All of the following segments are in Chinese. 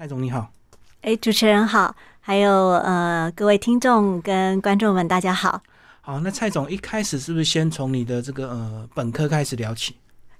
蔡总你好，哎，主持人好，还有呃各位听众跟观众们，大家好。好，那蔡总一开始是不是先从你的这个呃本科开始聊起？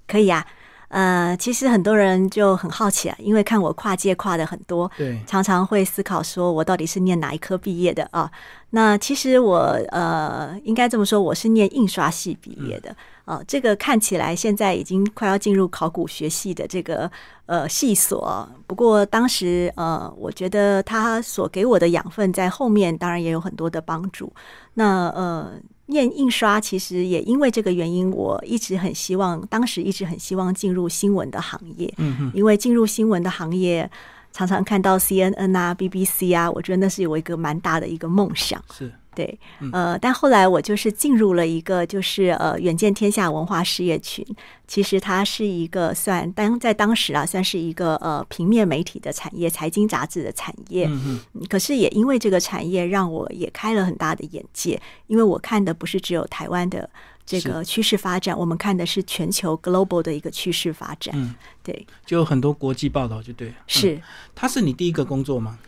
可以啊。呃，其实很多人就很好奇啊，因为看我跨界跨的很多，对，常常会思考说我到底是念哪一科毕业的啊？那其实我呃，应该这么说，我是念印刷系毕业的啊。这个看起来现在已经快要进入考古学系的这个呃系所，不过当时呃，我觉得他所给我的养分在后面当然也有很多的帮助。那呃。念印刷其实也因为这个原因，我一直很希望，当时一直很希望进入新闻的行业。嗯嗯，因为进入新闻的行业，常常看到 CNN 啊、BBC 啊，我觉得那是有一个蛮大的一个梦想。是。对，呃，但后来我就是进入了一个，就是呃，远见天下文化事业群。其实它是一个算当在当时啊，算是一个呃平面媒体的产业，财经杂志的产业。嗯嗯。可是也因为这个产业，让我也开了很大的眼界，因为我看的不是只有台湾的这个趋势发展，我们看的是全球 global 的一个趋势发展。嗯，对，就很多国际报道，就对。是。他是你第一个工作吗？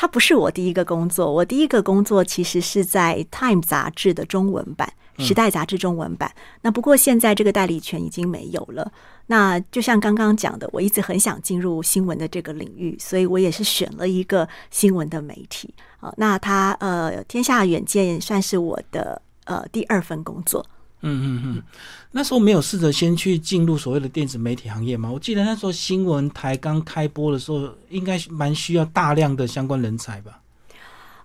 它不是我第一个工作，我第一个工作其实是在《Time》杂志的中文版，《时代》杂志中文版。那不过现在这个代理权已经没有了。那就像刚刚讲的，我一直很想进入新闻的这个领域，所以我也是选了一个新闻的媒体啊。那它呃，天下远见算是我的呃第二份工作。嗯嗯嗯，那时候没有试着先去进入所谓的电子媒体行业吗？我记得那时候新闻台刚开播的时候，应该蛮需要大量的相关人才吧？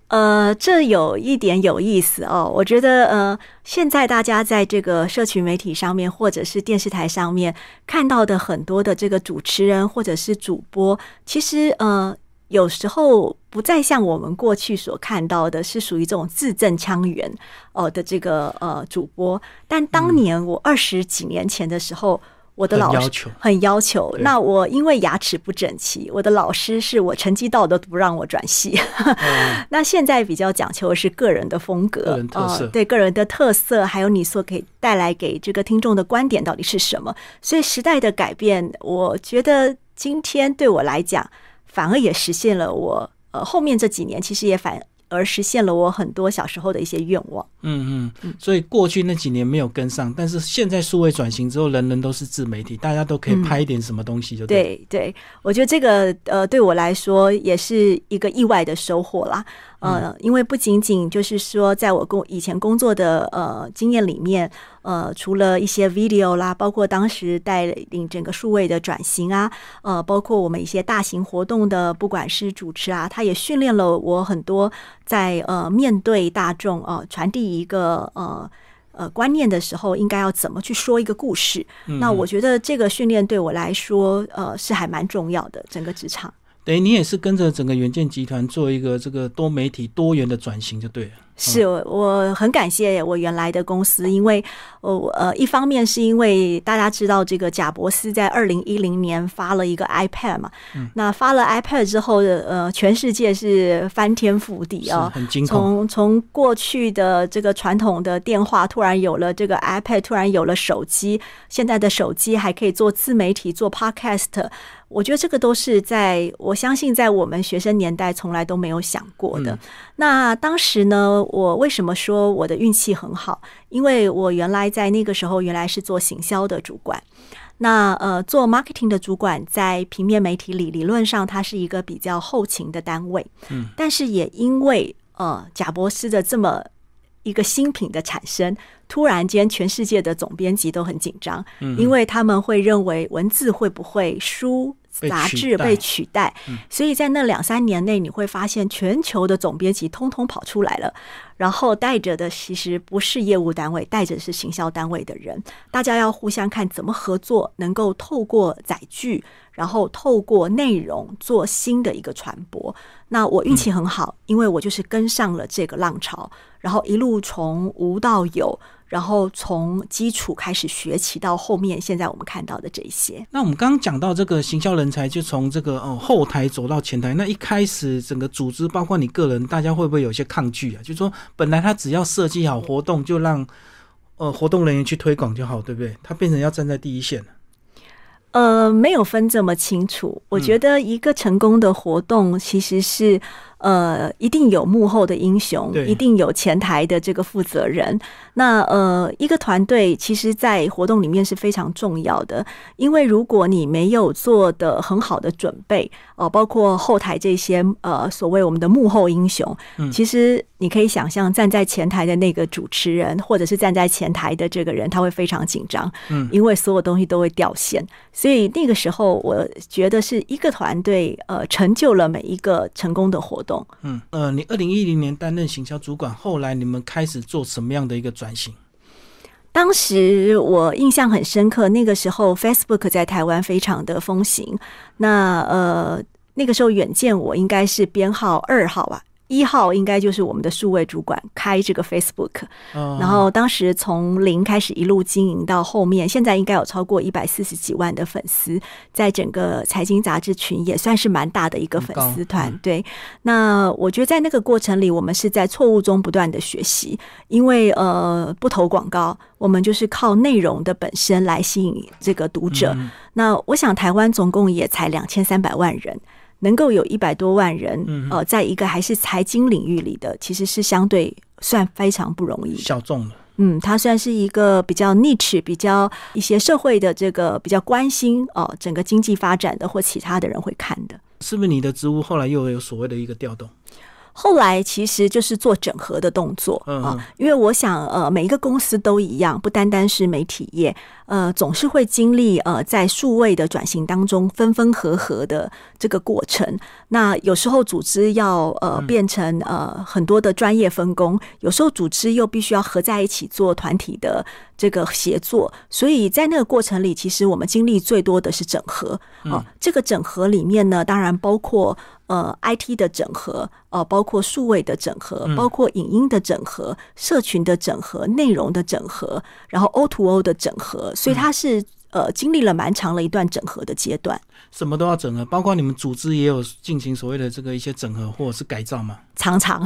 呃，这有一点有意思哦。我觉得呃，现在大家在这个社群媒体上面或者是电视台上面看到的很多的这个主持人或者是主播，其实呃。有时候不再像我们过去所看到的，是属于这种字正腔圆哦的这个呃主播。但当年我二十几年前的时候，我的老师很要求。那我因为牙齿不整齐，我的老师是我成绩到都不让我转系。那现在比较讲求的是个人的风格，呃，对个人的特色，还有你所给带来给这个听众的观点到底是什么。所以时代的改变，我觉得今天对我来讲。反而也实现了我呃后面这几年其实也反而实现了我很多小时候的一些愿望。嗯嗯，所以过去那几年没有跟上，但是现在数位转型之后，人人都是自媒体，大家都可以拍一点什么东西就对对。我觉得这个呃对我来说也是一个意外的收获啦。呃，因为不仅仅就是说，在我工以前工作的呃经验里面，呃，除了一些 video 啦，包括当时带领整个数位的转型啊，呃，包括我们一些大型活动的，不管是主持啊，他也训练了我很多在呃面对大众啊，传递一个呃呃观念的时候，应该要怎么去说一个故事。那我觉得这个训练对我来说，呃，是还蛮重要的，整个职场。等于你也是跟着整个元件集团做一个这个多媒体多元的转型就对了。是，我很感谢我原来的公司，因为我呃，一方面是因为大家知道这个贾伯斯在二零一零年发了一个 iPad 嘛，那发了 iPad 之后的呃，全世界是翻天覆地啊，很惊从从过去的这个传统的电话，突然有了这个 iPad，突然有了手机，现在的手机还可以做自媒体，做 Podcast，我觉得这个都是在我相信在我们学生年代从来都没有想过的。那当时呢？我为什么说我的运气很好？因为我原来在那个时候原来是做行销的主管。那呃，做 marketing 的主管在平面媒体里，理论上它是一个比较后勤的单位。嗯，但是也因为呃贾博士的这么一个新品的产生，突然间全世界的总编辑都很紧张，因为他们会认为文字会不会输。杂志被取代，所以在那两三年内，你会发现全球的总编辑通通跑出来了，然后带着的其实不是业务单位，带着是行销单位的人，大家要互相看怎么合作，能够透过载具，然后透过内容做新的一个传播。那我运气很好，因为我就是跟上了这个浪潮，然后一路从无到有。然后从基础开始学起，到后面现在我们看到的这些。那我们刚刚讲到这个行销人才，就从这个哦后台走到前台。那一开始整个组织，包括你个人，大家会不会有些抗拒啊？就是说，本来他只要设计好活动，就让呃活动人员去推广就好，对不对？他变成要站在第一线了。呃，没有分这么清楚。我觉得一个成功的活动其实是。呃，一定有幕后的英雄，一定有前台的这个负责人。那呃，一个团队其实，在活动里面是非常重要的，因为如果你没有做的很好的准备，哦，包括后台这些呃，所谓我们的幕后英雄，其实你可以想象，站在前台的那个主持人，或者是站在前台的这个人，他会非常紧张，嗯，因为所有东西都会掉线。所以那个时候，我觉得是一个团队呃，成就了每一个成功的活动。嗯呃，你二零一零年担任行销主管，后来你们开始做什么样的一个转型？当时我印象很深刻，那个时候 Facebook 在台湾非常的风行。那呃，那个时候远见我应该是编号二号吧。一号应该就是我们的数位主管开这个 Facebook，然后当时从零开始一路经营到后面，现在应该有超过一百四十几万的粉丝，在整个财经杂志群也算是蛮大的一个粉丝团。对，那我觉得在那个过程里，我们是在错误中不断的学习，因为呃不投广告，我们就是靠内容的本身来吸引这个读者。那我想台湾总共也才两千三百万人。能够有一百多万人，呃，在一个还是财经领域里的，其实是相对算非常不容易，小众的。嗯，它算是一个比较 niche、比较一些社会的这个比较关心哦，整个经济发展的或其他的人会看的。是不是你的职务后来又有所谓的一个调动？后来其实就是做整合的动作啊，因为我想，呃，每一个公司都一样，不单单是媒体业，呃，总是会经历呃在数位的转型当中分分合合的这个过程。那有时候组织要呃变成呃很多的专业分工，有时候组织又必须要合在一起做团体的这个协作。所以在那个过程里，其实我们经历最多的是整合啊。这个整合里面呢，当然包括。呃，IT 的整合，呃，包括数位的整合，包括影音的整合，社群的整合，内容的整合，然后 O to O 的整合，所以它是。呃，经历了蛮长的一段整合的阶段，什么都要整合，包括你们组织也有进行所谓的这个一些整合或者是改造吗？常常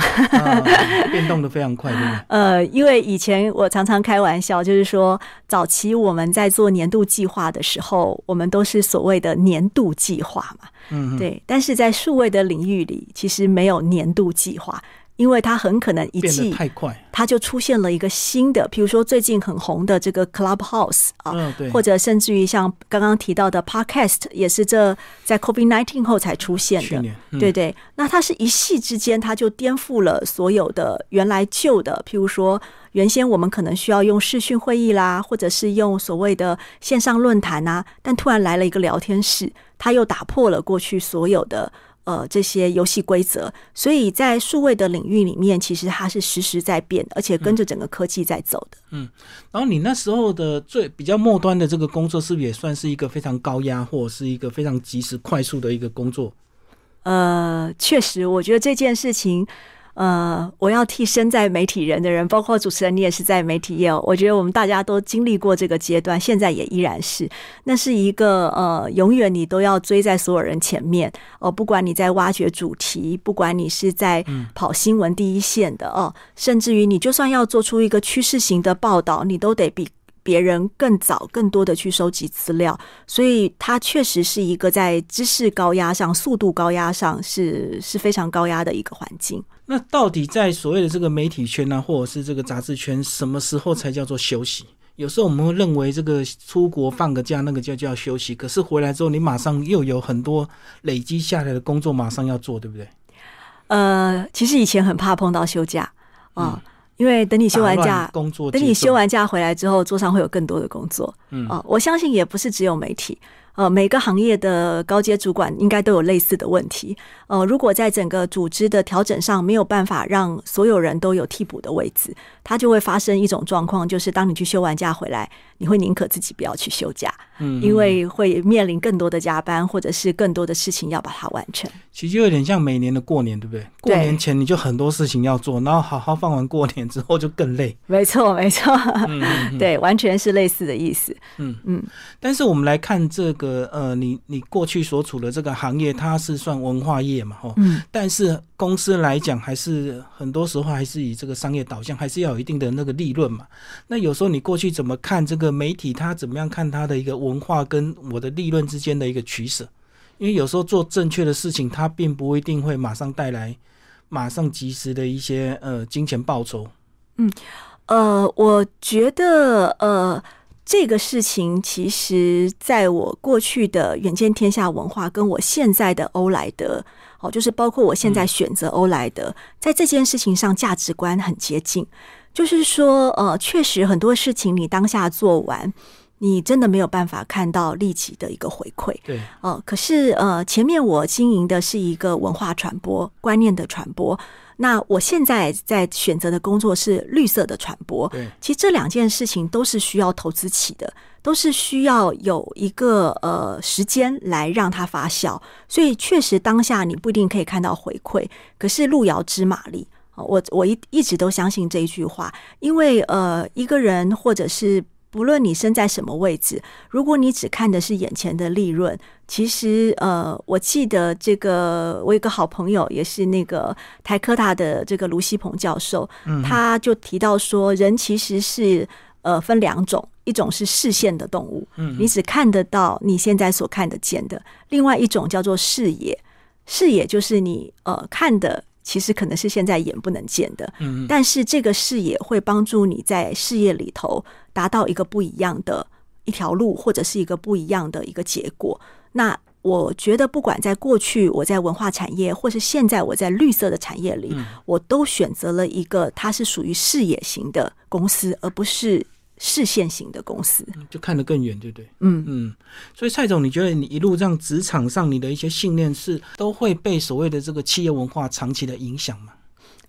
变动的非常快，对吗？呃，因为以前我常常开玩笑，就是说早期我们在做年度计划的时候，我们都是所谓的年度计划嘛，嗯，对。但是在数位的领域里，其实没有年度计划。因为它很可能一季太快，它就出现了一个新的，比如说最近很红的这个 Clubhouse 啊，或者甚至于像刚刚提到的 Podcast，也是这在 COVID nineteen 后才出现的，对对。那它是一系之间，它就颠覆了所有的原来旧的，譬如说原先我们可能需要用视讯会议啦，或者是用所谓的线上论坛啊，但突然来了一个聊天室，它又打破了过去所有的。呃，这些游戏规则，所以在数位的领域里面，其实它是实时在变，而且跟着整个科技在走的。嗯，然后你那时候的最比较末端的这个工作，是不是也算是一个非常高压，或者是一个非常及时、快速的一个工作？呃，确实，我觉得这件事情。呃，我要替身在媒体人的人，包括主持人，你也是在媒体业。我觉得我们大家都经历过这个阶段，现在也依然是。那是一个呃，永远你都要追在所有人前面哦。不管你在挖掘主题，不管你是在跑新闻第一线的哦，甚至于你就算要做出一个趋势型的报道，你都得比别人更早、更多的去收集资料。所以，它确实是一个在知识高压上、速度高压上是是非常高压的一个环境。那到底在所谓的这个媒体圈呢，或者是这个杂志圈，什么时候才叫做休息？有时候我们会认为这个出国放个假，那个就叫休息。可是回来之后，你马上又有很多累积下来的工作，马上要做，对不对？呃，其实以前很怕碰到休假啊，因为等你休完假，工作等你休完假回来之后，桌上会有更多的工作。嗯啊，我相信也不是只有媒体。呃，每个行业的高阶主管应该都有类似的问题。呃，如果在整个组织的调整上没有办法让所有人都有替补的位置，它就会发生一种状况，就是当你去休完假回来，你会宁可自己不要去休假，嗯，因为会面临更多的加班，或者是更多的事情要把它完成。其实就有点像每年的过年，对不对？过年前你就很多事情要做，然后好好放完过年之后就更累。没错，没错，对，完全是类似的意思。嗯嗯。但是我们来看这。个呃，你你过去所处的这个行业，它是算文化业嘛，哦，嗯，但是公司来讲，还是很多时候还是以这个商业导向，还是要有一定的那个利润嘛。那有时候你过去怎么看这个媒体，它怎么样看它的一个文化跟我的利润之间的一个取舍？因为有时候做正确的事情，它并不一定会马上带来马上及时的一些呃金钱报酬。嗯呃，我觉得呃，这个事情其实在我过去的远见天下文化，跟我现在的欧莱德，哦，就是包括我现在选择欧莱德，在这件事情上价值观很接近。就是说，呃，确实很多事情你当下做完，你真的没有办法看到立即的一个回馈。对，哦，可是呃，前面我经营的是一个文化传播观念的传播。那我现在在选择的工作是绿色的传播，对，其实这两件事情都是需要投资起的，都是需要有一个呃时间来让它发酵，所以确实当下你不一定可以看到回馈，可是路遥知马力，我我一一直都相信这一句话，因为呃一个人或者是。不论你身在什么位置，如果你只看的是眼前的利润，其实呃，我记得这个我有个好朋友，也是那个台科大的这个卢锡鹏教授，他就提到说，人其实是呃分两种，一种是视线的动物，你只看得到你现在所看得见的；另外一种叫做视野，视野就是你呃看的。其实可能是现在眼不能见的，嗯，但是这个视野会帮助你在事业里头达到一个不一样的一条路，或者是一个不一样的一个结果。那我觉得，不管在过去我在文化产业，或是现在我在绿色的产业里，我都选择了一个它是属于视野型的公司，而不是。视线型的公司就看得更远，对不对？嗯嗯。所以蔡总，你觉得你一路这样职场上你的一些信念是都会被所谓的这个企业文化长期的影响吗？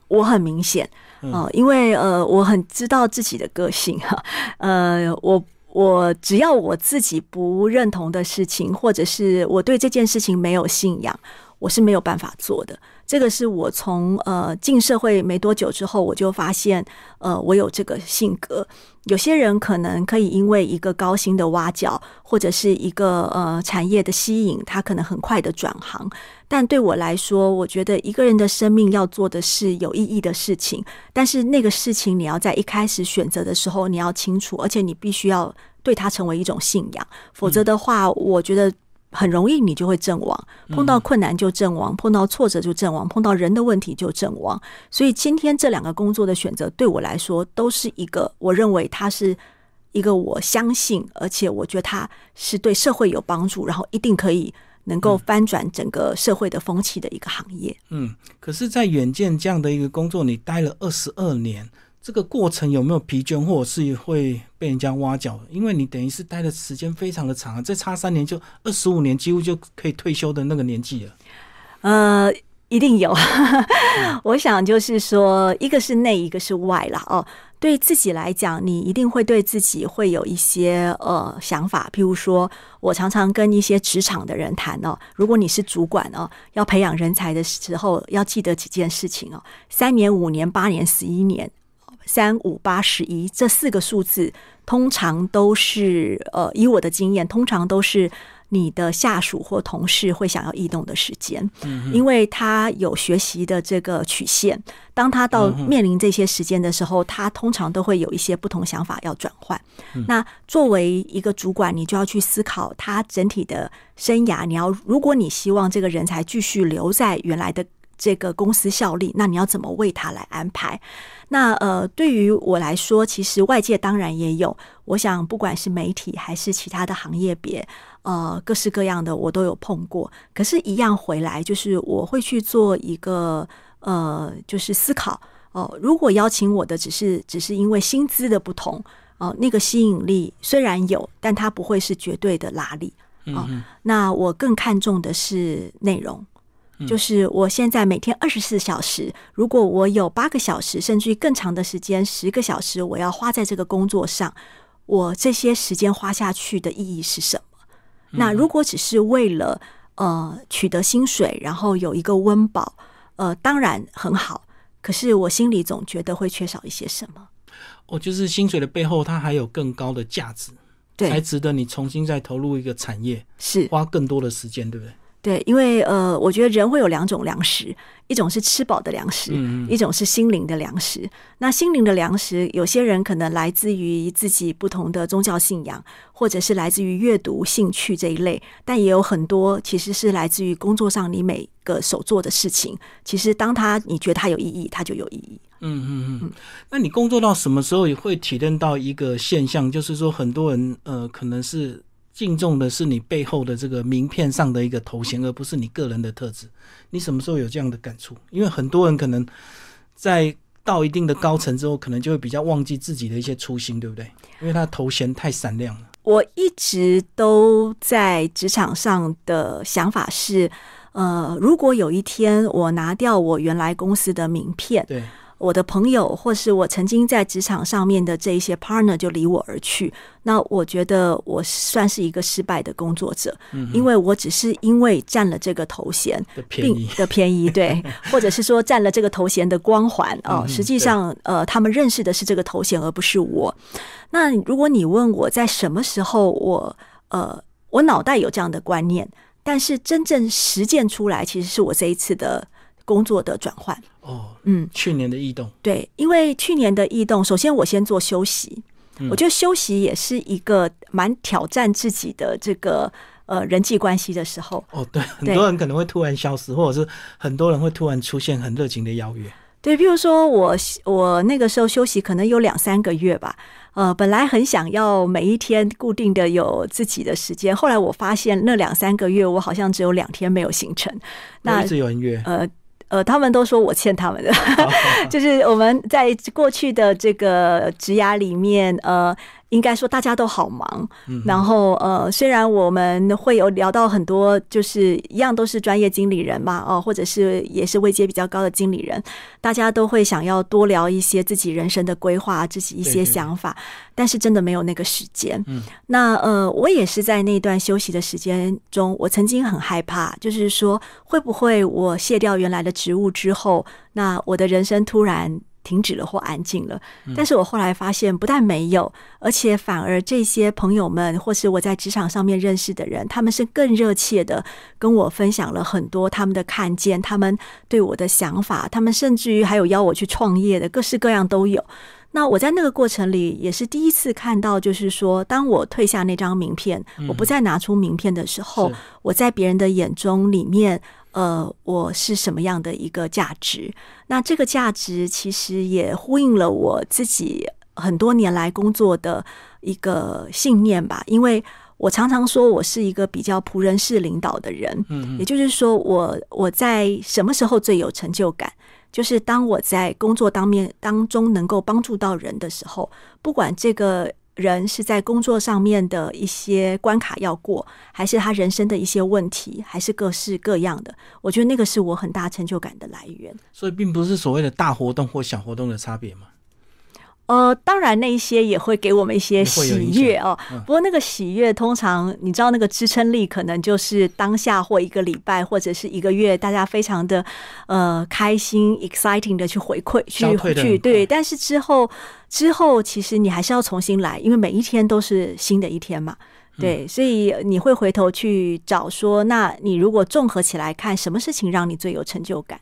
我很明显哦，因为呃，我很知道自己的个性哈。呃，我我只要我自己不认同的事情，或者是我对这件事情没有信仰，我是没有办法做的。这个是我从呃进社会没多久之后，我就发现，呃，我有这个性格。有些人可能可以因为一个高薪的挖角，或者是一个呃产业的吸引，他可能很快的转行。但对我来说，我觉得一个人的生命要做的是有意义的事情，但是那个事情你要在一开始选择的时候你要清楚，而且你必须要对它成为一种信仰，否则的话，我觉得。很容易，你就会阵亡。碰到困难就阵亡，碰到挫折就阵亡，碰到人的问题就阵亡。所以今天这两个工作的选择，对我来说都是一个，我认为它是一个我相信，而且我觉得它是对社会有帮助，然后一定可以能够翻转整个社会的风气的一个行业。嗯，可是，在远见这样的一个工作，你待了二十二年。这个过程有没有疲倦，或者是会被人家挖角？因为你等于是待的时间非常的长，再差三年就二十五年，几乎就可以退休的那个年纪了。呃，一定有。我想就是说，一个是内，一个是外了哦。对自己来讲，你一定会对自己会有一些呃想法。譬如说，我常常跟一些职场的人谈哦，如果你是主管哦，要培养人才的时候，要记得几件事情哦：三年、五年、八年、十一年。三五八十一这四个数字，通常都是呃，以我的经验，通常都是你的下属或同事会想要异动的时间，因为他有学习的这个曲线。当他到面临这些时间的时候，他通常都会有一些不同想法要转换。那作为一个主管，你就要去思考他整体的生涯。你要，如果你希望这个人才继续留在原来的。这个公司效力，那你要怎么为他来安排？那呃，对于我来说，其实外界当然也有。我想，不管是媒体还是其他的行业别，呃，各式各样的我都有碰过。可是，一样回来，就是我会去做一个呃，就是思考哦。如果邀请我的只是只是因为薪资的不同哦，那个吸引力虽然有，但它不会是绝对的拉力啊。那我更看重的是内容。就是我现在每天二十四小时，如果我有八个小时，甚至于更长的时间，十个小时，我要花在这个工作上，我这些时间花下去的意义是什么？那如果只是为了呃取得薪水，然后有一个温饱，呃，当然很好，可是我心里总觉得会缺少一些什么。哦，就是薪水的背后，它还有更高的价值。对才值得你重新再投入一个产业，是花更多的时间，对不对？对，因为呃，我觉得人会有两种粮食，一种是吃饱的粮食，一种是心灵的粮食。那心灵的粮食，有些人可能来自于自己不同的宗教信仰，或者是来自于阅读兴趣这一类，但也有很多其实是来自于工作上你每个手做的事情。其实当他你觉得它有意义，它就有意义。嗯嗯嗯。那你工作到什么时候也会体认到一个现象，就是说很多人呃可能是敬重的是你背后的这个名片上的一个头衔，而不是你个人的特质。你什么时候有这样的感触？因为很多人可能在到一定的高层之后，可能就会比较忘记自己的一些初心，对不对？因为他的头衔太闪亮了。我一直都在职场上的想法是，呃，如果有一天我拿掉我原来公司的名片，对，我的朋友或是我曾经在职场上面的这一些 partner 就离我而去，那我觉得我算是一个失败的工作者，因为我只是因为占了这个头衔的便宜。并的便宜，对，或者是说占了这个头衔的光环哦，嗯实际上呃，他们认识的是这个头衔，而不是我。那如果你问我在什么时候我呃我脑袋有这样的观念，但是真正实践出来，其实是我这一次的工作的转换。哦，嗯，去年的异动，对，因为去年的异动，首先我先做休息，我觉得休息也是一个蛮挑战自己的这个呃人际关系的时候。哦，对，很多人可能会突然消失，或者是很多人会突然出现很热情的邀约。对，比如说我我那个时候休息可能有两三个月吧，呃，本来很想要每一天固定的有自己的时间，后来我发现那两三个月我好像只有两天没有行程，那一直有人约，呃呃，他们都说我欠他们的，就是我们在过去的这个职涯里面，呃，应该说大家都好忙，然后呃，虽然我们会有聊到很多，就是一样都是专业经理人嘛，哦、或者是也是位阶比较高的经理人，大家都会想要多聊一些自己人生的规划，自己一些对对对。想法，但是真的没有那个时间。嗯。那呃，我也是在那段休息的时间中，我曾经很害怕，就是说会不会我卸掉原来的职务之后，那我的人生突然停止了或安静了。但是我后来发现，不但没有，而且反而这些朋友们，或是我在职场上面认识的人，他们是更热切的跟我分享了很多他们的看见，他们对我的想法，他们甚至于还有邀我去创业的，各式各样都有。那我在那个过程里也是第一次看到，就是说，当我退下那张名片，我不再拿出名片的时候，我在别人的眼中里面，呃，我是什么样的一个价值？那这个价值其实也呼应了我自己很多年来工作的一个信念吧，因为。我常常说，我是一个比较仆人式领导的人，嗯也就是说我，我在什么时候最有成就感？就是当我在工作当面当中能够帮助到人的时候，不管这个人是在工作上面的一些关卡要过，还是他人生的一些问题，还是各式各样的，我觉得那个是我很大成就感的来源。所以并不是所谓的大活动或小活动的差别嘛。呃，当然那一些也会给我们一些喜悦哦。不过那个喜悦通常你知道那个支撑力可能就是当下或一个礼拜或者是一个月，大家非常的呃开心 exciting 的去回馈去消退得很去对，但是之后之后其实你还是要重新来，因为每一天都是新的一天嘛。对，所以你会回头去找说，那你如果综合起来看，什么事情让你最有成就感？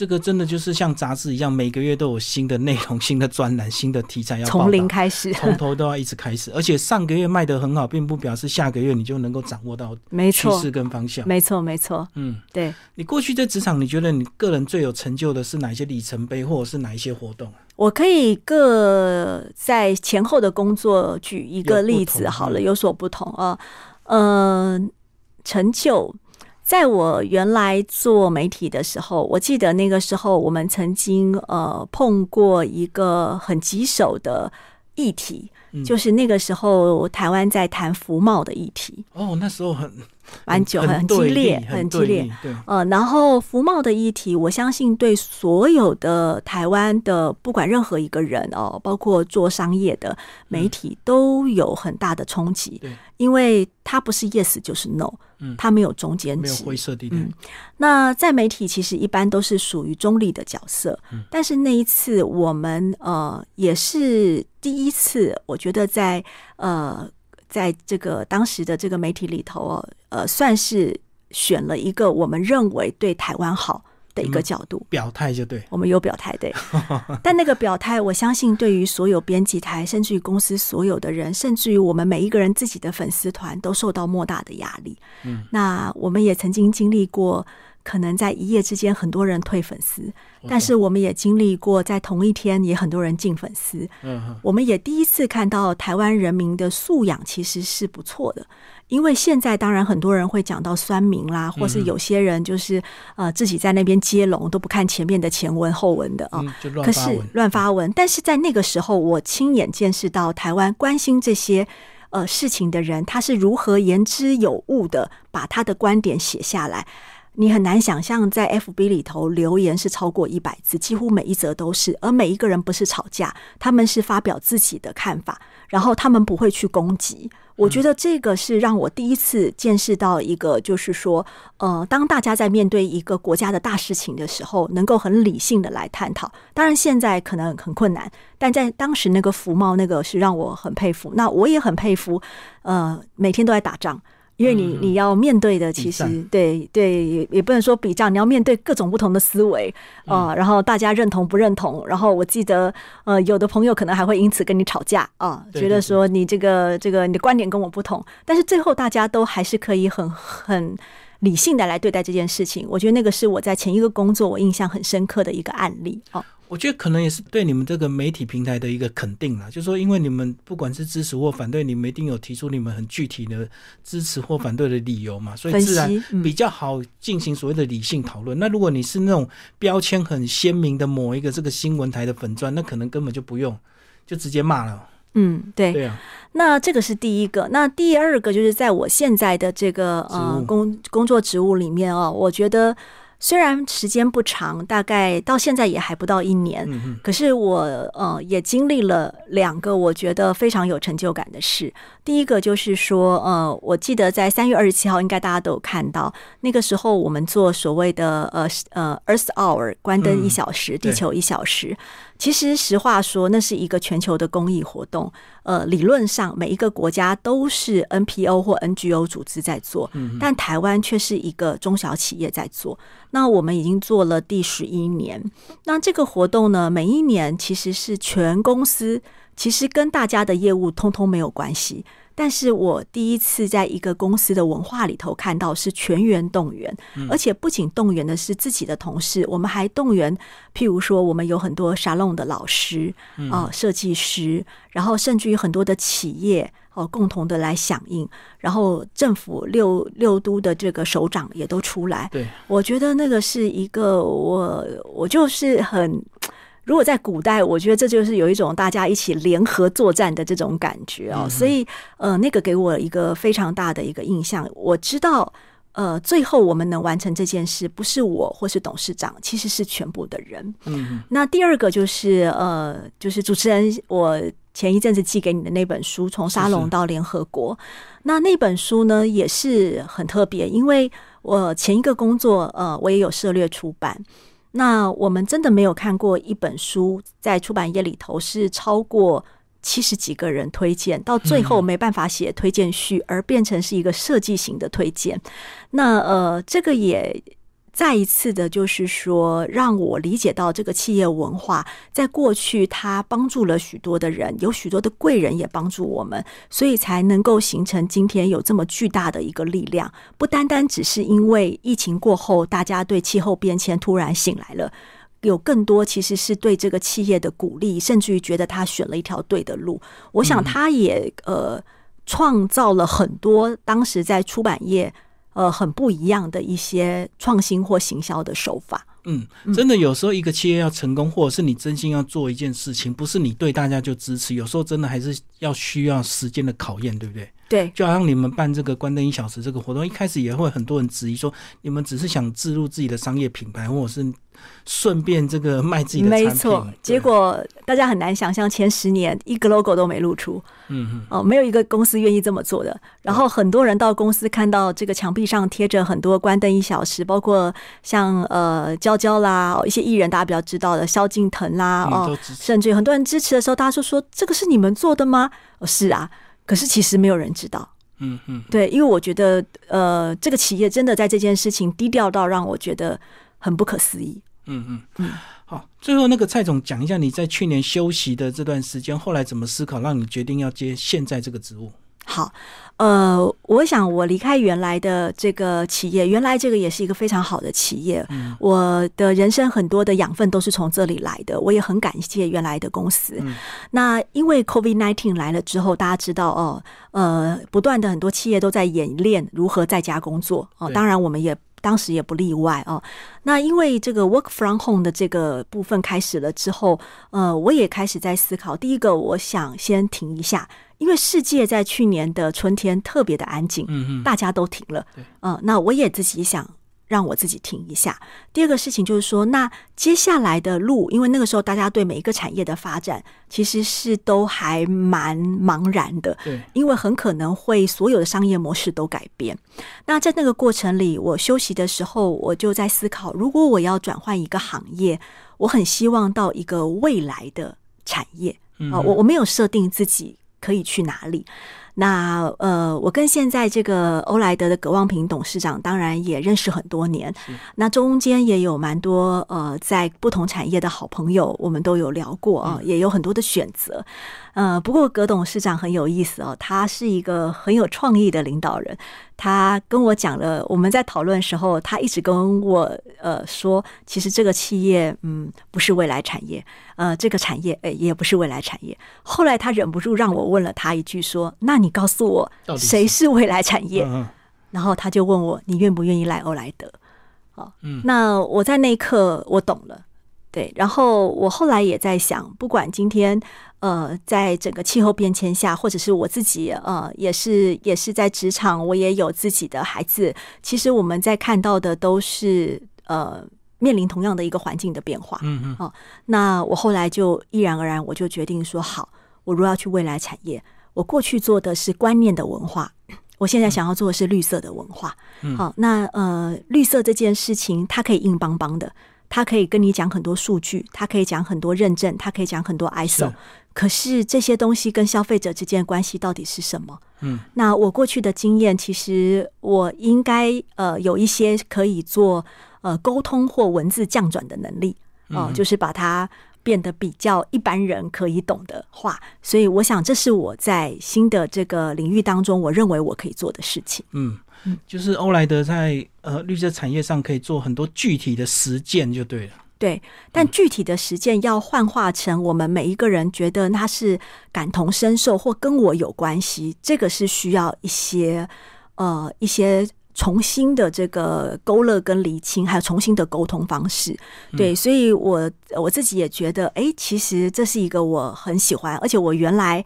这个真的就是像杂志一样，每个月都有新的内容、新的专栏、新的题材要报从零道开始，从头都要一直开始。而且上个月卖的很好，并不表示下个月你就能够掌握到趋势跟方向。没错，没错，嗯，对。你过去在职场，你觉得你个人最有成就的是哪一些里程碑，或者是哪一些活动？我可以各在前后的工作举一个例子好了，有所不同啊。呃，成就，在我原来做媒体的时候，我记得那个时候我们曾经呃碰过一个很棘手的议题，嗯就是那个时候台湾在谈服贸的议题。哦，那时候很蛮久，很激烈，很激烈。对，呃，然后服贸的议题，我相信对所有的台湾的不管任何一个人哦，包括做商业的媒体都有很大的冲击。对，因为它不是 yes 就是 no，嗯，它没有中间值，没有灰色地带。那在媒体其实一般都是属于中立的角色，但是那一次我们呃也是第一次，我觉得在呃。在这个当时的这个媒体里头哦，呃，算是选了一个我们认为对台湾好的一个角度表态，就对，我们有表态对。但那个表态，我相信对于所有编辑台，甚至于公司所有的人，甚至于我们每一个人自己的粉丝团，都受到莫大的压力。嗯，那我们也曾经经历过。可能在一夜之间，很多人退粉丝，但是我们也经历过，在同一天也很多人进粉丝。嗯，我们也第一次看到台湾人民的素养其实是不错的，因为现在当然很多人会讲到酸民啦，或是有些人就是呃自己在那边接龙都不看前面的前文后文的啊，可是乱发文。但是在那个时候，我亲眼见识到台湾关心这些呃事情的人，他是如何言之有物的把他的观点写下来。你很难想象，在 FB 里头留言是超过一百字，几乎每一则都是。而每一个人不是吵架，他们是发表自己的看法，然后他们不会去攻击。我觉得这个是让我第一次见识到一个，就是说，呃，当大家在面对一个国家的大事情的时候，能够很理性的来探讨。当然，现在可能很困难，但在当时那个福茂那个是让我很佩服。那我也很佩服，呃，每天都在打仗。因为你你要面对的，其实对对也也不能说比较，你要面对各种不同的思维啊，然后大家认同不认同，然后我记得呃，有的朋友可能还会因此跟你吵架啊，觉得说你这个这个你的观点跟我不同，但是最后大家都还是可以很很理性的来对待这件事情。我觉得那个是我在前一个工作我印象很深刻的一个案例哦。我觉得可能也是对你们这个媒体平台的一个肯定啦，就是说，因为你们不管是支持或反对，你们一定有提出你们很具体的支持或反对的理由嘛，所以自然比较好进行所谓的理性讨论。那如果你是那种标签很鲜明的某一个这个新闻台的粉钻，那可能根本就不用，就直接骂了。嗯，对，对啊。那这个是第一个，那第二个就是在我现在的这个呃工工作职务里面哦，我觉得。虽然时间不长，大概到现在也还不到一年，可是我呃也经历了两个我觉得非常有成就感的事。第一个就是说，呃，我记得在三月二十七号，应该大家都有看到，那个时候我们做所谓的呃呃 Earth Hour 关灯一小时，地球一小时。其实实话说，那是一个全球的公益活动。呃，理论上每一个国家都是 NPO 或 NGO 组织在做，但台湾却是一个中小企业在做。那我们已经做了第十一年。那这个活动呢，每一年其实是全公司，其实跟大家的业务通通没有关系。但是我第一次在一个公司的文化里头看到是全员动员，而且不仅动员的是自己的同事，我们还动员，譬如说我们有很多沙龙的老师啊、设计师，然后甚至于很多的企业哦，共同的来响应，然后政府六六都的这个首长也都出来。对，我觉得那个是一个我我就是很。如果在古代，我觉得这就是有一种大家一起联合作战的这种感觉哦，所以呃，那个给我一个非常大的一个印象。我知道，呃，最后我们能完成这件事，不是我或是董事长，其实是全部的人。嗯，那第二个就是呃，就是主持人，我前一阵子寄给你的那本书《从沙龙到联合国》，那那本书呢也是很特别，因为我前一个工作呃，我也有涉略出版。那我们真的没有看过一本书在出版业里头是超过七十几个人推荐，到最后没办法写推荐序，而变成是一个设计型的推荐。那呃，这个也。再一次的，就是说，让我理解到这个企业文化，在过去它帮助了许多的人，有许多的贵人也帮助我们，所以才能够形成今天有这么巨大的一个力量。不单单只是因为疫情过后，大家对气候变迁突然醒来了，有更多其实是对这个企业的鼓励，甚至于觉得他选了一条对的路。我想，他也呃创造了很多当时在出版业。呃，很不一样的一些创新或行销的手法。嗯，真的有时候一个企业要成功，或者是你真心要做一件事情，不是你对大家就支持，有时候真的还是要需要时间的考验，对不对？对，就好像你们办这个关灯一小时这个活动，一开始也会很多人质疑说，你们只是想置入自己的商业品牌，或者是顺便这个卖自己的产品。没错，结果大家很难想象，前十年一个 logo 都没露出，嗯嗯，哦，没有一个公司愿意这么做的。然后很多人到公司看到这个墙壁上贴着很多关灯一小时，包括像呃娇娇啦，一些艺人大家比较知道的萧敬腾啦，哦，甚至于很多人支持的时候，大家就说这个是你们做的吗？哦，是啊。可是其实没有人知道，嗯嗯，对，因为我觉得，呃，这个企业真的在这件事情低调到让我觉得很不可思议。嗯嗯嗯，好，最后那个蔡总讲一下你在去年休息的这段时间，后来怎么思考，让你决定要接现在这个职务？好，呃，我想我离开原来的这个企业，原来这个也是一个非常好的企业。我的人生很多的养分都是从这里来的，我也很感谢原来的公司。那因为 COVID nineteen 来了之后，大家知道哦，呃，不断的很多企业都在演练如何在家工作哦，当然我们也当时也不例外哦。那因为这个 work from home 的这个部分开始了之后，呃，我也开始在思考。第一个，我想先停一下。因为世界在去年的春天特别的安静，嗯大家都停了，嗯，那我也自己想让我自己停一下。第二个事情就是说，那接下来的路，因为那个时候大家对每一个产业的发展其实是都还蛮茫然的，对，因为很可能会所有的商业模式都改变。那在那个过程里，我休息的时候，我就在思考，如果我要转换一个行业，我很希望到一个未来的产业啊，我我没有设定自己。可以去哪里？那呃，我跟现在这个欧莱德的葛望平董事长，当然也认识很多年。那中间也有蛮多呃，在不同产业的好朋友，我们都有聊过啊，也有很多的选择。呃，不过葛董事长很有意思哦，他是一个很有创意的领导人。他跟我讲了，我们在讨论的时候，他一直跟我呃说，其实这个企业嗯不是未来产业，呃这个产业诶也不是未来产业。后来他忍不住让我问了他一句，说：“那你告诉我，谁是未来产业？”然后他就问我：“你愿不愿意来欧莱德？”哦，嗯，那我在那一刻我懂了。对，然后我后来也在想，不管今天呃，在整个气候变迁下，或者是我自己呃，也是也是在职场，我也有自己的孩子，其实我们在看到的都是呃，面临同样的一个环境的变化。嗯嗯。哦，那我后来就毅然而然，我就决定说，好，我如果要去未来产业，我过去做的是观念的文化，我现在想要做的是绿色的文化。好，那呃，绿色这件事情，它可以硬邦邦的。它可以跟你讲很多数据，它可以讲很多认证，它可以讲很多 ISO。可是这些东西跟消费者之间的关系到底是什么？嗯，那我过去的经验，其实我应该呃有一些可以做呃沟通或文字降转的能力哦，就是把它变得比较一般人可以懂的话。所以我想，这是我在新的这个领域当中，我认为我可以做的事情。嗯。就是欧莱德在呃绿色产业上可以做很多具体的实践，就对了。对，但具体的实践要幻化成我们每一个人觉得他是感同身受或跟我有关系，这个是需要一些呃一些重新的这个勾勒跟厘清，还有重新的沟通方式。对，所以我我自己也觉得，哎，其实这是一个我很喜欢，而且我原来。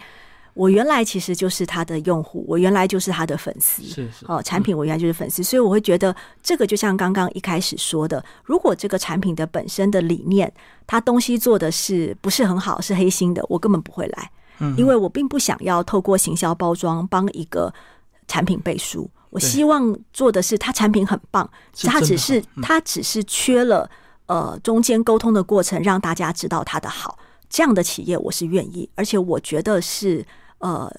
我原来其实就是他的用户，我原来就是他的粉丝，是是。哦，产品我原来就是粉丝，所以我会觉得这个就像刚刚一开始说的，如果这个产品的本身的理念，它东西做的是不是很好，是黑心的，我根本不会来，嗯，因为我并不想要透过行销包装帮一个产品背书，我希望做的是它产品很棒，它只是它只是缺了呃中间沟通的过程，让大家知道它的好，这样的企业我是愿意，而且我觉得是。呃，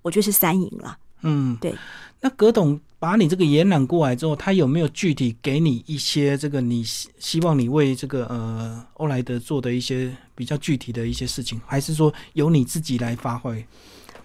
我觉得是三赢了。嗯，对。那葛董把你这个延揽过来之后，他有没有具体给你一些这个你希希望你为这个呃欧莱德做的一些比较具体的一些事情，还是说由你自己来发挥？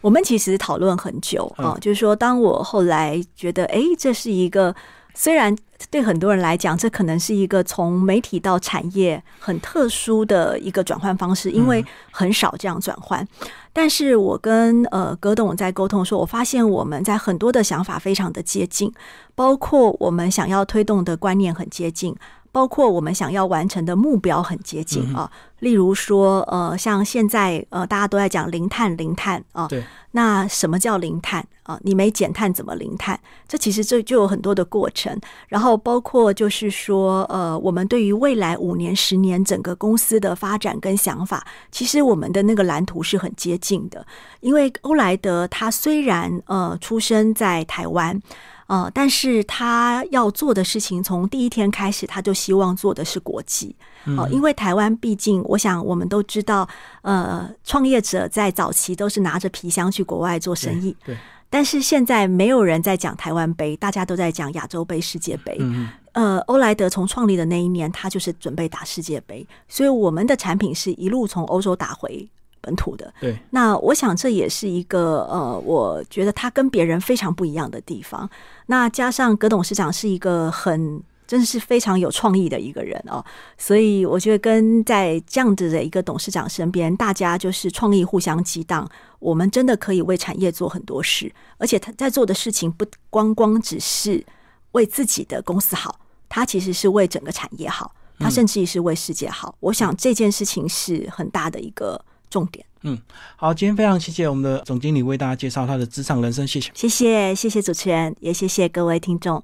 我们其实讨论很久啊，就是说，当我后来觉得，哎，这是一个虽然对很多人来讲，这可能是一个从媒体到产业很特殊的一个转换方式，因为很少这样转换。但是我跟呃葛董在沟通的时候，我发现我们在很多的想法非常的接近，包括我们想要推动的观念很接近，包括我们想要完成的目标很接近啊。例如说，呃，像现在呃，大家都在讲零碳，零碳啊。对。那什么叫零碳啊？你没减碳怎么零碳？这其实这就有很多的过程。然后包括就是说，呃，我们对于未来五年、十年整个公司的发展跟想法，其实我们的那个蓝图是很接近的。因为欧莱德他虽然呃出生在台湾。呃，但是他要做的事情，从第一天开始，他就希望做的是国际。哦，因为台湾毕竟，我想我们都知道，呃，创业者在早期都是拿着皮箱去国外做生意。对。但是现在没有人在讲台湾杯，大家都在讲亚洲杯、世界杯。嗯。呃，欧莱德从创立的那一年，他就是准备打世界杯，所以我们的产品是一路从欧洲打回。本土的，对，那我想这也是一个呃，我觉得他跟别人非常不一样的地方。那加上葛董事长是一个很真的是非常有创意的一个人哦，所以我觉得跟在这样子的一个董事长身边，大家就是创意互相激荡，我们真的可以为产业做很多事。而且他在做的事情不光光只是为自己的公司好，他其实是为整个产业好，他甚至于是为世界好。我想这件事情是很大的一个。重点，嗯，好，今天非常谢谢我们的总经理为大家介绍他的职场人生，谢谢，谢谢，谢谢主持人，也谢谢各位听众。